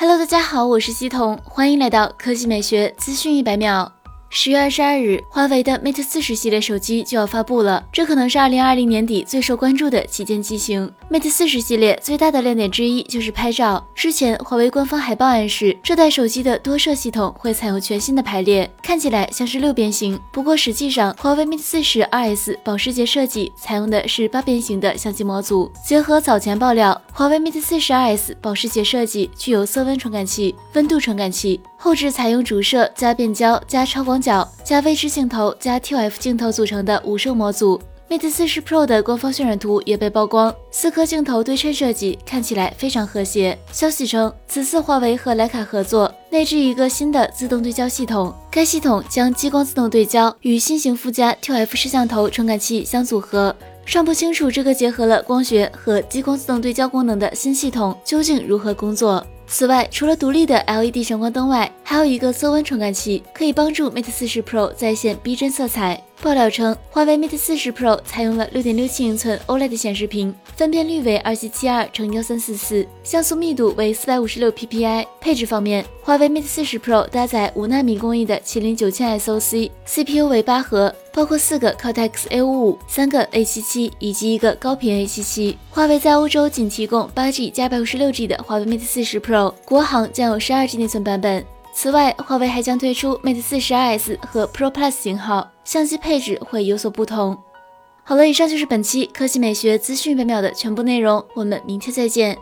Hello，大家好，我是西彤，欢迎来到科技美学资讯一百秒。十月二十二日，华为的 Mate 四十系列手机就要发布了，这可能是二零二零年底最受关注的旗舰机型。Mate 四十系列最大的亮点之一就是拍照。之前华为官方海报暗示，这代手机的多摄系统会采用全新的排列，看起来像是六边形。不过实际上，华为 Mate 四十 RS 保时捷设计采用的是八边形的相机模组。结合早前爆料，华为 Mate 四十 RS 保时捷设计具有色温传感器、温度传感器。后置采用主摄加变焦加超广角加微支镜头加 TF 镜头组成的五摄模组。Mate 40 Pro 的官方渲染图也被曝光，四颗镜头对称设计看起来非常和谐。消息称，此次华为和徕卡合作，内置一个新的自动对焦系统，该系统将激光自动对焦与新型附加 ToF 摄像头传感器相组合。尚不清楚这个结合了光学和激光自动对焦功能的新系统究竟如何工作。此外，除了独立的 LED 闪光灯外，还有一个色温传感器，可以帮助 Mate 40 Pro 再现逼真色彩。爆料称，华为 Mate 40 Pro 采用了6.67英寸 OLED 显示屏，分辨率为2772乘1344，像素密度为456 PPI。配置方面，华为 Mate 40 Pro 搭载五纳米工艺的麒麟9000 SoC，CPU 为八核，包括四个 Cortex A55、三个 A77 以及一个高频 A77。华为在欧洲仅提供 8G 加 156G 的华为 Mate 40 Pro，国行将有 12G 内存版本。此外，华为还将推出 Mate 40 RS 和 Pro Plus 型号，相机配置会有所不同。好了，以上就是本期科技美学资讯百秒的全部内容，我们明天再见。